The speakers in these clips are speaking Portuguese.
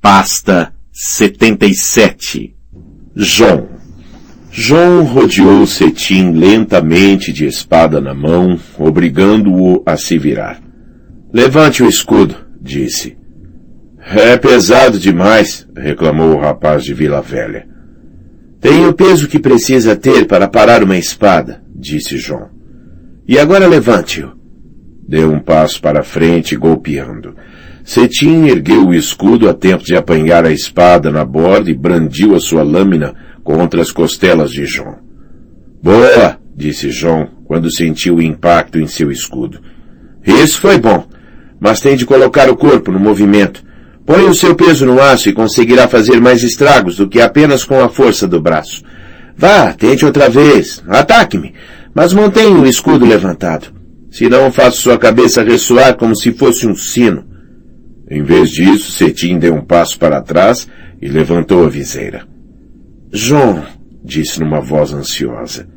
Pasta 77 João João rodeou Cetim lentamente de espada na mão, obrigando-o a se virar. Levante o escudo, disse. É pesado demais, reclamou o rapaz de Vila Velha. Tem o peso que precisa ter para parar uma espada, disse João. E agora levante-o. Deu um passo para frente, golpeando. Cetim ergueu o escudo a tempo de apanhar a espada na borda e brandiu a sua lâmina contra as costelas de João. Boa, disse João, quando sentiu o impacto em seu escudo. Isso foi bom, mas tem de colocar o corpo no movimento. Põe o seu peso no aço e conseguirá fazer mais estragos do que apenas com a força do braço. Vá, tente outra vez. Ataque-me, mas mantenha o escudo levantado. Senão faço sua cabeça ressoar como se fosse um sino. Em vez disso, Cetim deu um passo para trás e levantou a viseira. João, disse numa voz ansiosa.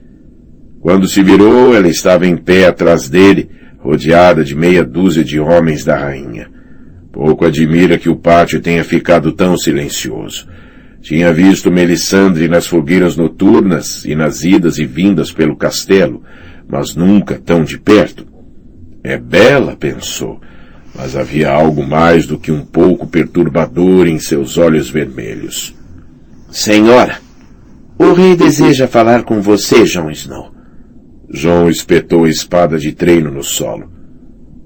Quando se virou, ela estava em pé atrás dele, rodeada de meia dúzia de homens da rainha. Pouco admira que o pátio tenha ficado tão silencioso. Tinha visto Melisandre nas fogueiras noturnas e nas idas e vindas pelo castelo, mas nunca tão de perto. É bela, pensou, mas havia algo mais do que um pouco perturbador em seus olhos vermelhos. Senhora, o rei deseja falar com você, Jon Snow. João espetou a espada de treino no solo.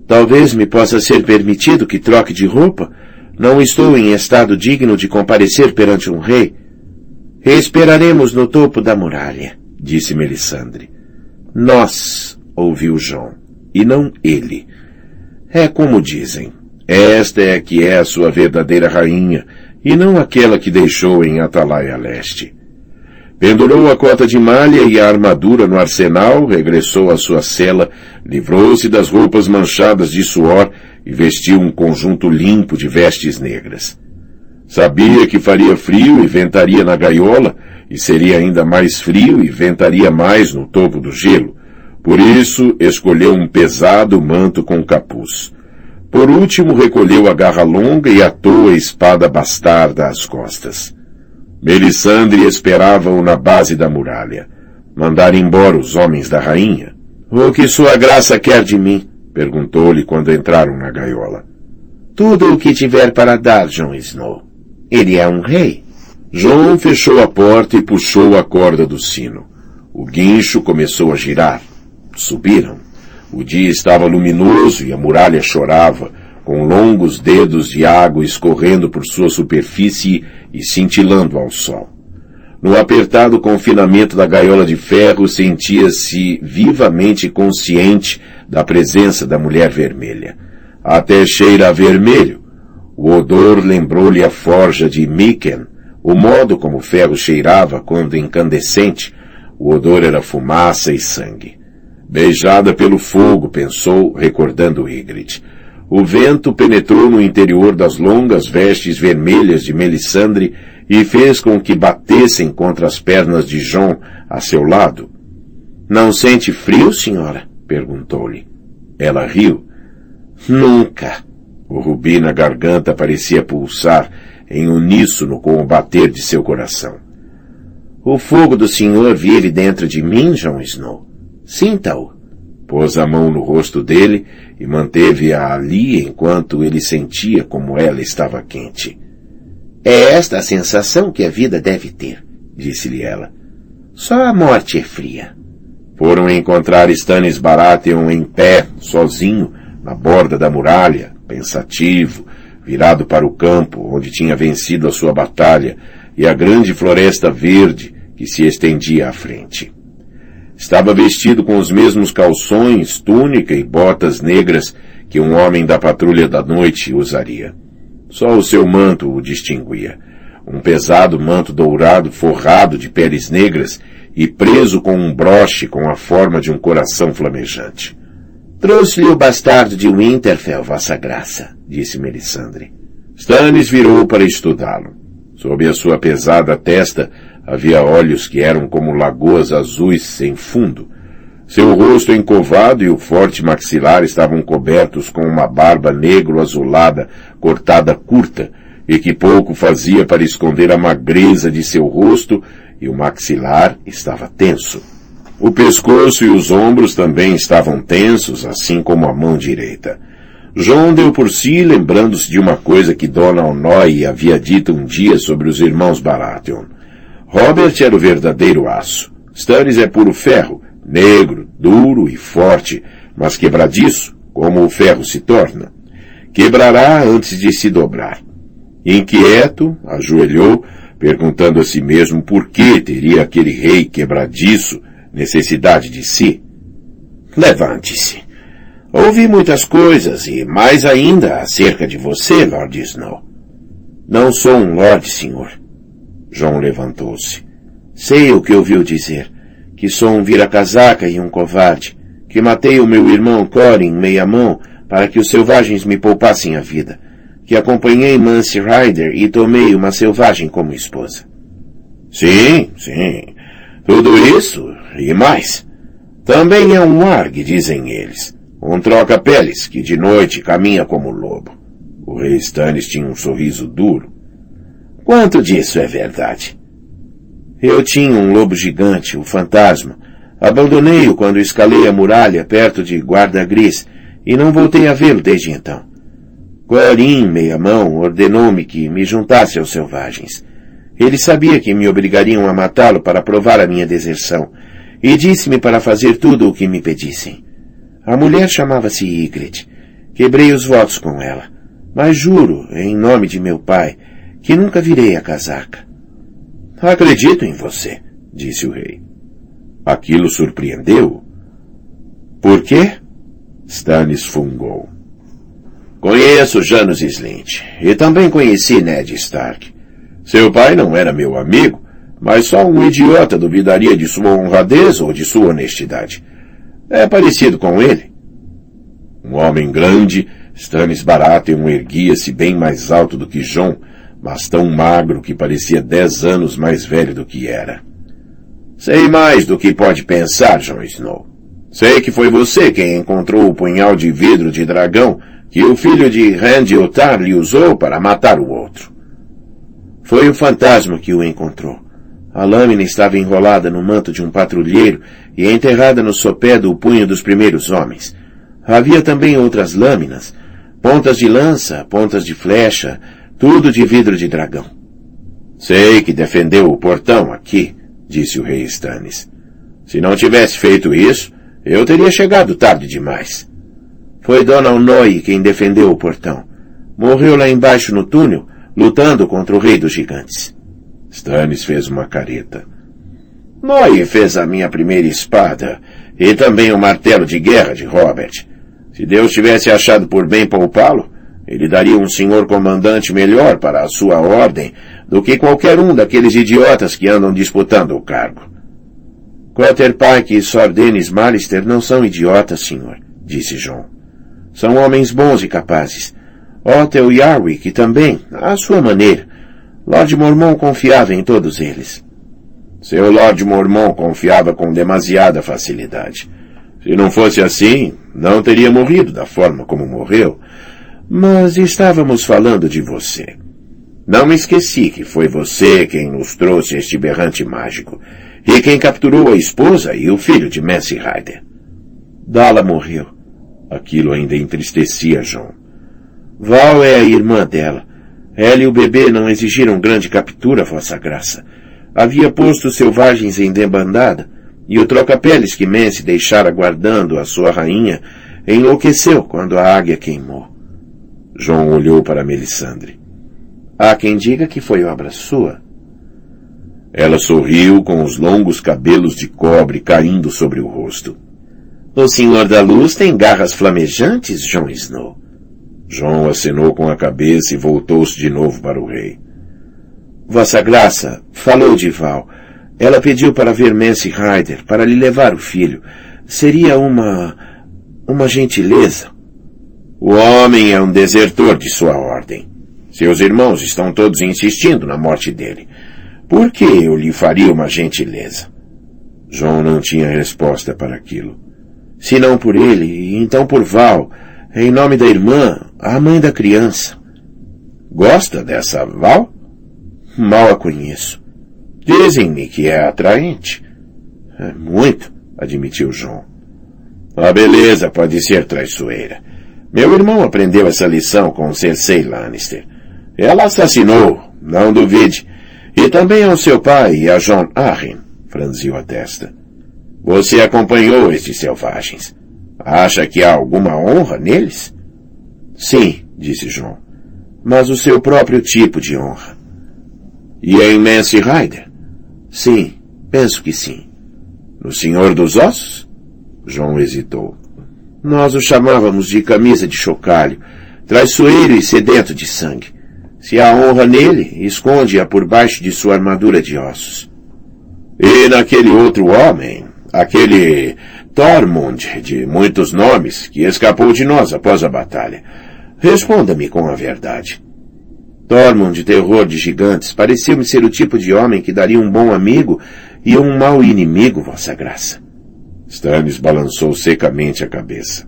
Talvez me possa ser permitido que troque de roupa. Não estou em estado digno de comparecer perante um rei. Esperaremos no topo da muralha, disse Melisandre. Nós, ouviu João, e não ele. É como dizem. Esta é que é a sua verdadeira rainha, e não aquela que deixou em Atalaia Leste. Pendurou a cota de malha e a armadura no arsenal, regressou à sua cela, livrou-se das roupas manchadas de suor e vestiu um conjunto limpo de vestes negras. Sabia que faria frio e ventaria na gaiola, e seria ainda mais frio e ventaria mais no topo do gelo. Por isso, escolheu um pesado manto com capuz. Por último, recolheu a garra longa e atou a espada bastarda às costas. Melisandre esperava-o na base da muralha. Mandar embora os homens da rainha. O que sua graça quer de mim? Perguntou-lhe quando entraram na gaiola. Tudo o que tiver para dar, Jon Snow. Ele é um rei. João fechou a porta e puxou a corda do sino. O guincho começou a girar. Subiram. O dia estava luminoso e a muralha chorava, com longos dedos de água escorrendo por sua superfície e cintilando ao sol. No apertado confinamento da gaiola de ferro, sentia-se vivamente consciente da presença da mulher vermelha. Até cheira a vermelho. O odor lembrou-lhe a forja de Miken, o modo como o ferro cheirava quando incandescente. O odor era fumaça e sangue. Beijada pelo fogo, pensou, recordando Ygritte. O vento penetrou no interior das longas vestes vermelhas de Melisandre e fez com que batessem contra as pernas de João a seu lado. Não sente frio, senhora? perguntou-lhe. Ela riu. Nunca. O rubi na garganta parecia pulsar em uníssono com o bater de seu coração. O fogo do senhor vive dentro de mim, Jon Snow. Sinta-o. Pôs a mão no rosto dele e manteve-a ali enquanto ele sentia como ela estava quente. É esta a sensação que a vida deve ter, disse-lhe ela. Só a morte é fria. Foram encontrar Stannis Baratheon em pé, sozinho, na borda da muralha, pensativo, virado para o campo onde tinha vencido a sua batalha e a grande floresta verde que se estendia à frente. Estava vestido com os mesmos calções, túnica e botas negras que um homem da patrulha da noite usaria. Só o seu manto o distinguia. Um pesado manto dourado forrado de peles negras e preso com um broche com a forma de um coração flamejante. Trouxe-lhe o bastardo de Winterfell, vossa graça, disse Melisandre. Stannis virou para estudá-lo. Sob a sua pesada testa Havia olhos que eram como lagoas azuis sem fundo. Seu rosto encovado e o forte maxilar estavam cobertos com uma barba negro-azulada, cortada curta, e que pouco fazia para esconder a magreza de seu rosto e o maxilar estava tenso. O pescoço e os ombros também estavam tensos, assim como a mão direita. João deu por si, lembrando-se de uma coisa que Dona Onói havia dito um dia sobre os irmãos Baratheon. Robert era o verdadeiro aço. Stannis é puro ferro, negro, duro e forte, mas quebradiço, como o ferro se torna. Quebrará antes de se dobrar. Inquieto, ajoelhou, perguntando a si mesmo por que teria aquele rei quebradiço necessidade de si. Levante-se. Ouvi muitas coisas e mais ainda acerca de você, Lord Snow. Não sou um Lord, senhor. João levantou-se. Sei o que ouviu dizer, que sou um vira-casaca e um covarde, que matei o meu irmão Corin meia-mão para que os selvagens me poupassem a vida, que acompanhei Mance Rider e tomei uma selvagem como esposa. Sim, sim. Tudo isso e mais. Também é um argue, dizem eles. Um troca-peles que de noite caminha como lobo. O rei Stannis tinha um sorriso duro. Quanto disso é verdade? Eu tinha um lobo gigante, o fantasma. Abandonei-o quando escalei a muralha perto de Guarda Gris e não voltei a vê-lo desde então. Coelin, meia-mão, ordenou-me que me juntasse aos selvagens. Ele sabia que me obrigariam a matá-lo para provar a minha deserção, e disse-me para fazer tudo o que me pedissem. A mulher chamava-se Ygritte. Quebrei os votos com ela, mas juro, em nome de meu pai, que nunca virei a casaca. Acredito em você, disse o rei. Aquilo surpreendeu-o. Por quê? Stannis fungou. Conheço Janus Slint, e também conheci Ned Stark. Seu pai não era meu amigo, mas só um idiota duvidaria de sua honradez ou de sua honestidade. É parecido com ele. Um homem grande, Stannis Baratheon erguia-se bem mais alto do que John, mas tão magro que parecia dez anos mais velho do que era. Sei mais do que pode pensar, Jon Snow. Sei que foi você quem encontrou o punhal de vidro de dragão que o filho de Randy lhe usou para matar o outro. Foi o fantasma que o encontrou. A lâmina estava enrolada no manto de um patrulheiro e enterrada no sopé do punho dos primeiros homens. Havia também outras lâminas, pontas de lança, pontas de flecha, tudo de vidro de dragão. Sei que defendeu o portão aqui, disse o rei Stannis. Se não tivesse feito isso, eu teria chegado tarde demais. Foi Dona Onoi quem defendeu o portão. Morreu lá embaixo no túnel, lutando contra o rei dos gigantes. Stannis fez uma careta. Noi fez a minha primeira espada e também o martelo de guerra de Robert. Se Deus tivesse achado por bem poupá-lo, ele daria um senhor comandante melhor para a sua ordem do que qualquer um daqueles idiotas que andam disputando o cargo. Quaterpike e Sir Dennis Malister não são idiotas, senhor, disse John. São homens bons e capazes. Otel e Arwick também, à sua maneira, Lord Mormon confiava em todos eles. Seu Lord Mormon confiava com demasiada facilidade. Se não fosse assim, não teria morrido da forma como morreu. Mas estávamos falando de você. Não me esqueci que foi você quem nos trouxe este berrante mágico e quem capturou a esposa e o filho de Messi Ryder. Dala morreu. Aquilo ainda entristecia John. Val é a irmã dela. Ela e o bebê não exigiram grande captura, Vossa Graça. Havia posto os selvagens em debandada, e o troca-peles que Mance deixara guardando a sua rainha enlouqueceu quando a águia queimou. João olhou para Melisandre. Há quem diga que foi obra sua. Ela sorriu com os longos cabelos de cobre caindo sobre o rosto. O Senhor da Luz tem garras flamejantes, Jon Snow. João acenou com a cabeça e voltou-se de novo para o rei. Vossa Graça, falou de Val. Ela pediu para ver Mance Ryder, para lhe levar o filho. Seria uma... uma gentileza. O homem é um desertor de sua ordem. Seus irmãos estão todos insistindo na morte dele. Por que eu lhe faria uma gentileza? João não tinha resposta para aquilo. Se não por ele, então por Val, em nome da irmã, a mãe da criança. Gosta dessa Val? Mal a conheço. Dizem-me que é atraente. É muito, admitiu João. A beleza pode ser traiçoeira. Meu irmão aprendeu essa lição com Cersei Lannister. Ela assassinou, não duvide. E também ao seu pai e a John Arryn, franziu a testa. Você acompanhou estes selvagens. Acha que há alguma honra neles? Sim, disse João. Mas o seu próprio tipo de honra. E em Mance Rider? Sim, penso que sim. No Senhor dos Ossos? João hesitou. Nós o chamávamos de camisa de chocalho, traiçoeiro e sedento de sangue. Se há honra nele, esconde-a por baixo de sua armadura de ossos. E naquele outro homem, aquele Tormund de muitos nomes, que escapou de nós após a batalha. Responda-me com a verdade. Tormund, terror de gigantes, pareceu-me ser o tipo de homem que daria um bom amigo e um mau inimigo, vossa graça. Stannis balançou secamente a cabeça.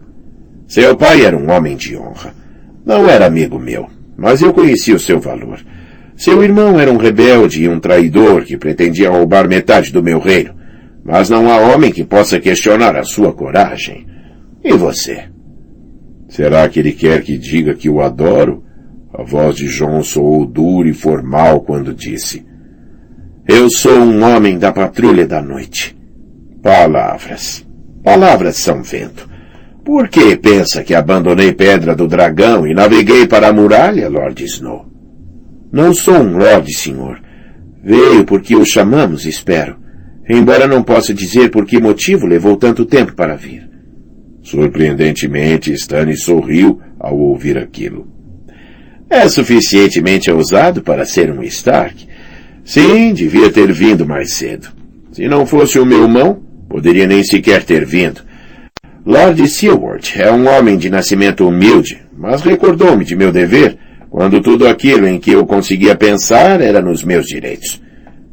Seu pai era um homem de honra. Não era amigo meu, mas eu conhecia o seu valor. Seu irmão era um rebelde e um traidor que pretendia roubar metade do meu reino. Mas não há homem que possa questionar a sua coragem. E você? Será que ele quer que diga que o adoro? A voz de John soou dura e formal quando disse. Eu sou um homem da patrulha da noite. Palavras. Palavras são vento. Por que pensa que abandonei Pedra do Dragão e naveguei para a muralha, Lord Snow? Não sou um Lord, senhor. Veio porque o chamamos, espero. Embora não possa dizer por que motivo levou tanto tempo para vir. Surpreendentemente, Stannis sorriu ao ouvir aquilo. É suficientemente ousado para ser um Stark. Sim, devia ter vindo mais cedo. Se não fosse o meu mão, poderia nem sequer ter vindo. Lord Silward é um homem de nascimento humilde, mas recordou-me de meu dever quando tudo aquilo em que eu conseguia pensar era nos meus direitos.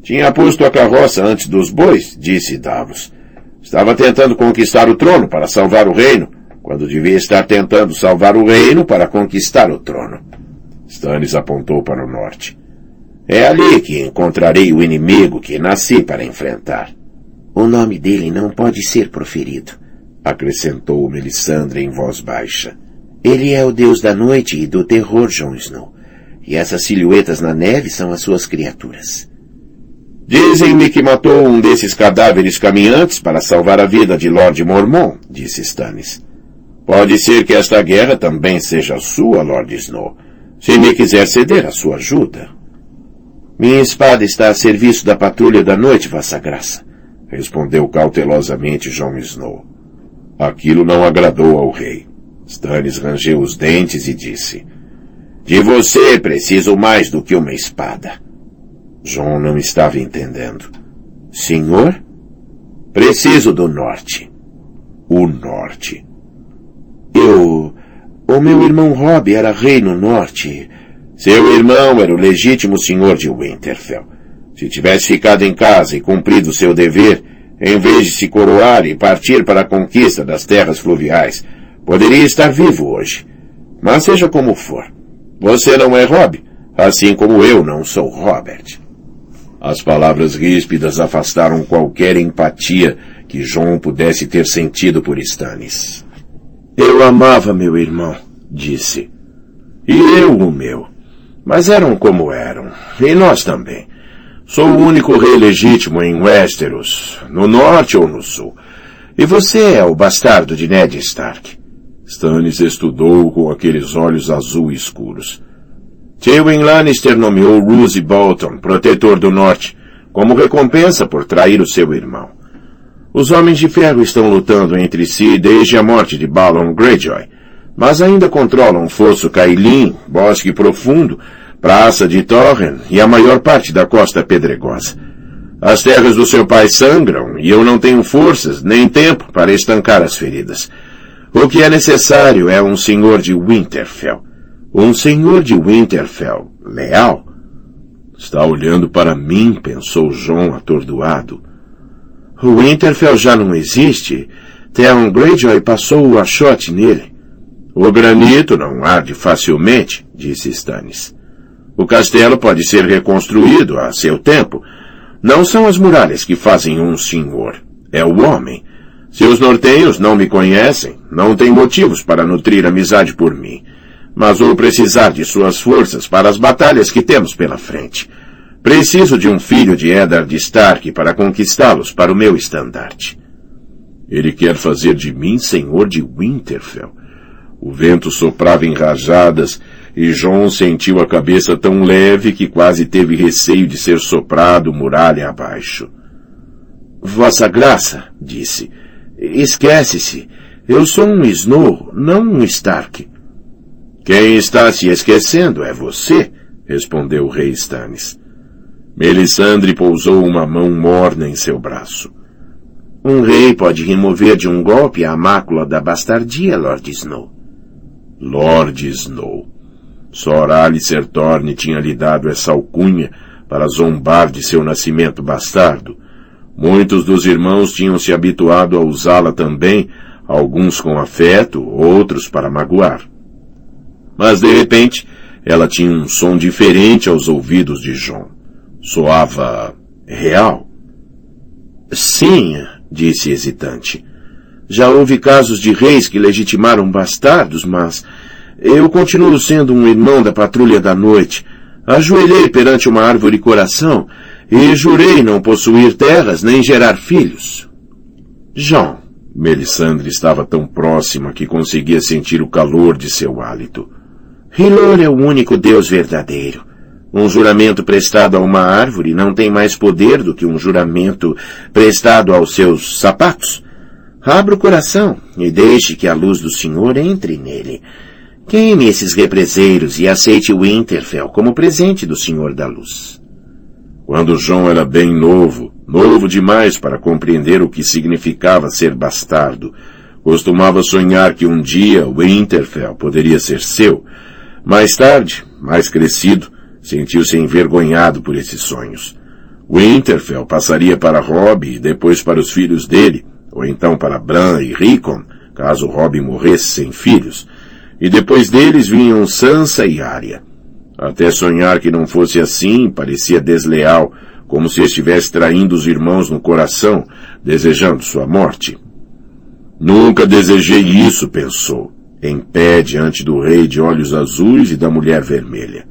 Tinha posto a carroça antes dos bois, disse Davos. Estava tentando conquistar o trono para salvar o reino, quando devia estar tentando salvar o reino para conquistar o trono. Stannis apontou para o norte. É ali que encontrarei o inimigo que nasci para enfrentar. O nome dele não pode ser proferido, acrescentou Melisandre em voz baixa. Ele é o deus da noite e do terror, Jon Snow. E essas silhuetas na neve são as suas criaturas. Dizem-me que matou um desses cadáveres caminhantes para salvar a vida de Lord Mormon, disse Stannis. Pode ser que esta guerra também seja sua, Lord Snow, se me quiser ceder a sua ajuda. Minha espada está a serviço da patrulha da noite, Vossa Graça, respondeu cautelosamente Jon Snow. Aquilo não agradou ao rei. Stannis rangeu os dentes e disse, De você preciso mais do que uma espada. John não estava entendendo. Senhor? Preciso do norte. O norte. Eu... O meu irmão Rob era rei no norte. Seu irmão era o legítimo senhor de Winterfell. Se tivesse ficado em casa e cumprido seu dever, em vez de se coroar e partir para a conquista das terras fluviais, poderia estar vivo hoje. Mas seja como for, você não é Rob, assim como eu não sou Robert. As palavras ríspidas afastaram qualquer empatia que João pudesse ter sentido por Stannis. Eu amava meu irmão, disse. E eu o meu. Mas eram como eram. E nós também. Sou o único rei legítimo em Westeros, no norte ou no sul. E você é o bastardo de Ned Stark. Stannis estudou com aqueles olhos azul escuros. Tywin Lannister nomeou Roose Bolton, protetor do norte, como recompensa por trair o seu irmão. Os Homens de Ferro estão lutando entre si desde a morte de Balon Greyjoy, mas ainda controlam Fosso Cailin, Bosque Profundo, Praça de Torren e a maior parte da costa pedregosa. As terras do seu pai sangram e eu não tenho forças nem tempo para estancar as feridas. O que é necessário é um senhor de Winterfell, um senhor de Winterfell, leal. Está olhando para mim, pensou John atordoado. O Winterfell já não existe. Theon Greyjoy passou o achote nele. O granito não arde facilmente, disse Stannis. O castelo pode ser reconstruído a seu tempo. Não são as muralhas que fazem um senhor. É o homem. Se os não me conhecem, não têm motivos para nutrir amizade por mim. Mas vou precisar de suas forças para as batalhas que temos pela frente. Preciso de um filho de Eddard Stark para conquistá-los para o meu estandarte. Ele quer fazer de mim senhor de Winterfell. O vento soprava em rajadas e John sentiu a cabeça tão leve que quase teve receio de ser soprado muralha abaixo. Vossa Graça, disse, Esquece-se. Eu sou um Snow, não um Stark. Quem está se esquecendo é você, respondeu o rei Stannis. Melisandre pousou uma mão morna em seu braço. Um rei pode remover de um golpe a mácula da bastardia, Lord Snow. Lord Snow. Sor Alicer tinha lhe dado essa alcunha para zombar de seu nascimento bastardo, Muitos dos irmãos tinham se habituado a usá-la também, alguns com afeto, outros para magoar. Mas de repente, ela tinha um som diferente aos ouvidos de John. Soava real. Sim, disse hesitante. Já houve casos de reis que legitimaram bastardos, mas eu continuo sendo um irmão da patrulha da noite. Ajoelhei perante uma árvore coração e jurei não possuir terras nem gerar filhos. João, Melisandre estava tão próxima que conseguia sentir o calor de seu hálito. Hilor é o único Deus verdadeiro. Um juramento prestado a uma árvore não tem mais poder do que um juramento prestado aos seus sapatos. Abra o coração e deixe que a luz do Senhor entre nele. Queime esses represeiros e aceite Winterfell como presente do Senhor da Luz. Quando João era bem novo, novo demais para compreender o que significava ser bastardo, costumava sonhar que um dia Winterfell poderia ser seu. Mais tarde, mais crescido, sentiu-se envergonhado por esses sonhos. Winterfell passaria para Robb e depois para os filhos dele, ou então para Bran e Rickon, caso Robb morresse sem filhos, e depois deles vinham Sansa e Arya. Até sonhar que não fosse assim parecia desleal, como se estivesse traindo os irmãos no coração, desejando sua morte. Nunca desejei isso, pensou, em pé diante do rei de olhos azuis e da mulher vermelha.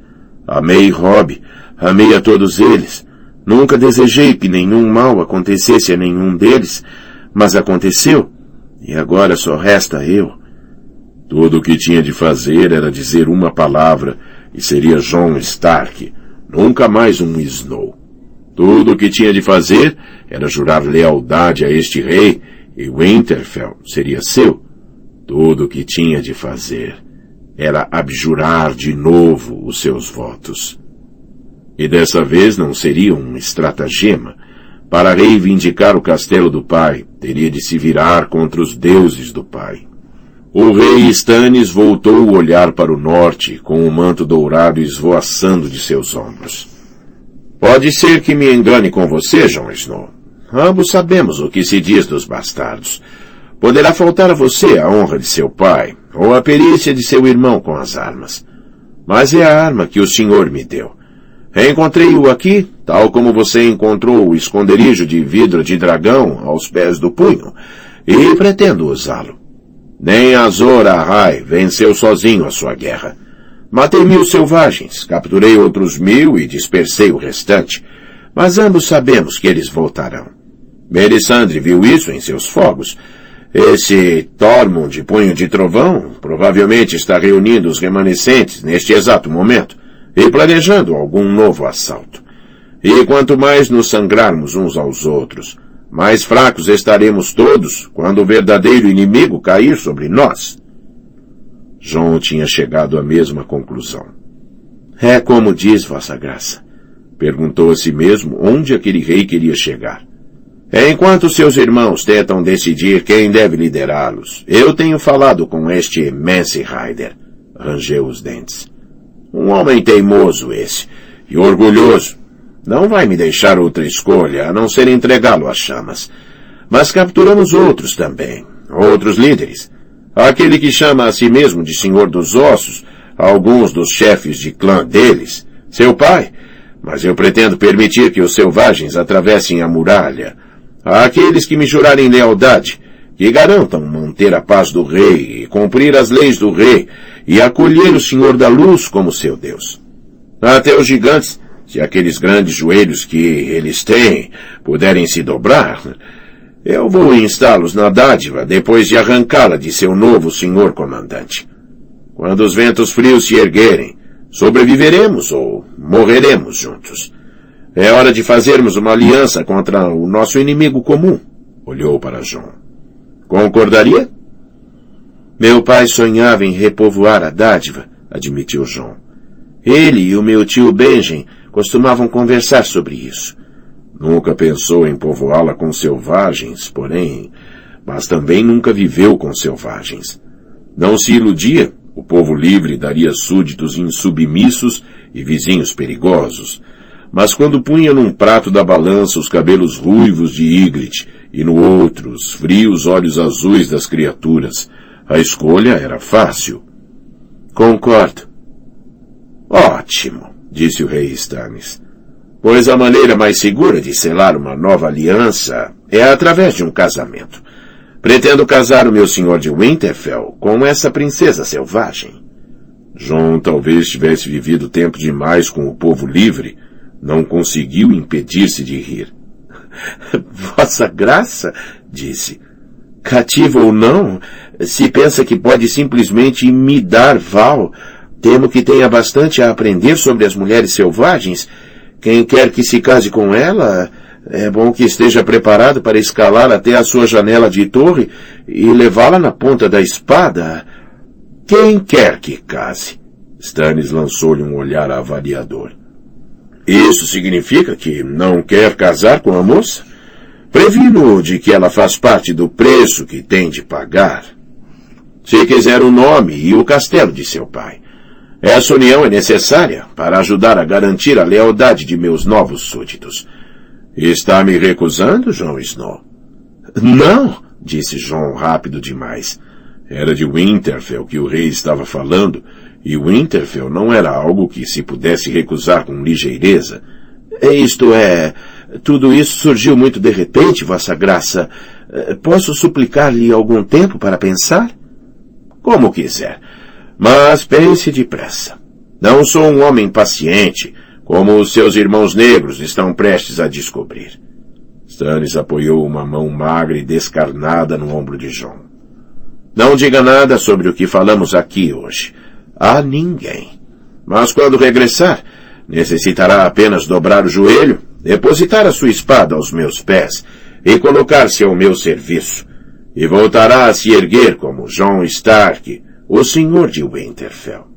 Amei Rob, amei a todos eles. Nunca desejei que nenhum mal acontecesse a nenhum deles, mas aconteceu, e agora só resta eu. Tudo o que tinha de fazer era dizer uma palavra, e seria John Stark, nunca mais um Snow. Tudo o que tinha de fazer era jurar lealdade a este rei e Winterfell seria seu. Tudo o que tinha de fazer era abjurar de novo os seus votos. E dessa vez não seria um estratagema. Para reivindicar o castelo do pai, teria de se virar contra os deuses do pai. O rei Stannis voltou o olhar para o norte, com o manto dourado esvoaçando de seus ombros. Pode ser que me engane com você, Jon Snow. Ambos sabemos o que se diz dos bastardos. Poderá faltar a você a honra de seu pai, ou a perícia de seu irmão com as armas. Mas é a arma que o senhor me deu. Encontrei-o aqui, tal como você encontrou o esconderijo de vidro de dragão aos pés do punho, e pretendo usá-lo. Nem Azor Ahai venceu sozinho a sua guerra. Matei mil selvagens, capturei outros mil e dispersei o restante. Mas ambos sabemos que eles voltarão. Melisandre viu isso em seus fogos. Esse Tormund de punho de trovão provavelmente está reunindo os remanescentes neste exato momento e planejando algum novo assalto. E quanto mais nos sangrarmos uns aos outros, mais fracos estaremos todos quando o verdadeiro inimigo cair sobre nós. João tinha chegado à mesma conclusão. É como diz Vossa Graça. Perguntou a si mesmo onde aquele rei queria chegar. Enquanto seus irmãos tentam decidir quem deve liderá-los, eu tenho falado com este Mance Rider. Rangeu os dentes. Um homem teimoso esse, e orgulhoso, não vai me deixar outra escolha a não ser entregá-lo às chamas. Mas capturamos outros também, outros líderes. Aquele que chama a si mesmo de Senhor dos Ossos, alguns dos chefes de clã deles, Seu pai, mas eu pretendo permitir que os selvagens atravessem a muralha. Aqueles que me jurarem lealdade, que garantam manter a paz do rei e cumprir as leis do rei e acolher o Senhor da Luz como seu Deus. Até os gigantes, se aqueles grandes joelhos que eles têm puderem se dobrar, eu vou instá-los na dádiva depois de arrancá-la de seu novo senhor comandante. Quando os ventos frios se erguerem, sobreviveremos ou morreremos juntos. É hora de fazermos uma aliança contra o nosso inimigo comum. Olhou para João. Concordaria? Meu pai sonhava em repovoar a dádiva, admitiu João. Ele e o meu tio Benjen costumavam conversar sobre isso. Nunca pensou em povoá-la com selvagens, porém, mas também nunca viveu com selvagens. Não se iludia, o povo livre daria súditos insubmissos e vizinhos perigosos, mas quando punha num prato da balança os cabelos ruivos de Ygritte e no outro os frios olhos azuis das criaturas, a escolha era fácil. Concordo. Ótimo, disse o rei Stannis. Pois a maneira mais segura de selar uma nova aliança é através de um casamento. Pretendo casar o meu senhor de Winterfell com essa princesa selvagem. John talvez tivesse vivido tempo demais com o povo livre, não conseguiu impedir-se de rir. Vossa Graça, disse, cativo ou não, se pensa que pode simplesmente me dar Val, temo que tenha bastante a aprender sobre as mulheres selvagens. Quem quer que se case com ela, é bom que esteja preparado para escalar até a sua janela de torre e levá-la na ponta da espada. Quem quer que case? Stannis lançou-lhe um olhar avaliador. Isso significa que não quer casar com a moça? Previno de que ela faz parte do preço que tem de pagar. Se quiser o nome e o castelo de seu pai. Essa união é necessária para ajudar a garantir a lealdade de meus novos súditos. Está me recusando, João Snow? Não, disse João rápido demais. Era de Winterfell que o rei estava falando, e Winterfell não era algo que se pudesse recusar com ligeireza. Isto é, tudo isso surgiu muito de repente, Vossa Graça. Eh, posso suplicar-lhe algum tempo para pensar? Como quiser. Mas pense depressa. Não sou um homem paciente, como os seus irmãos negros estão prestes a descobrir. Stannis apoiou uma mão magra e descarnada no ombro de John. Não diga nada sobre o que falamos aqui hoje. A ninguém. Mas quando regressar, necessitará apenas dobrar o joelho depositar a sua espada aos meus pés e colocar-se ao meu serviço, e voltará a se erguer como John Stark, o senhor de Winterfell.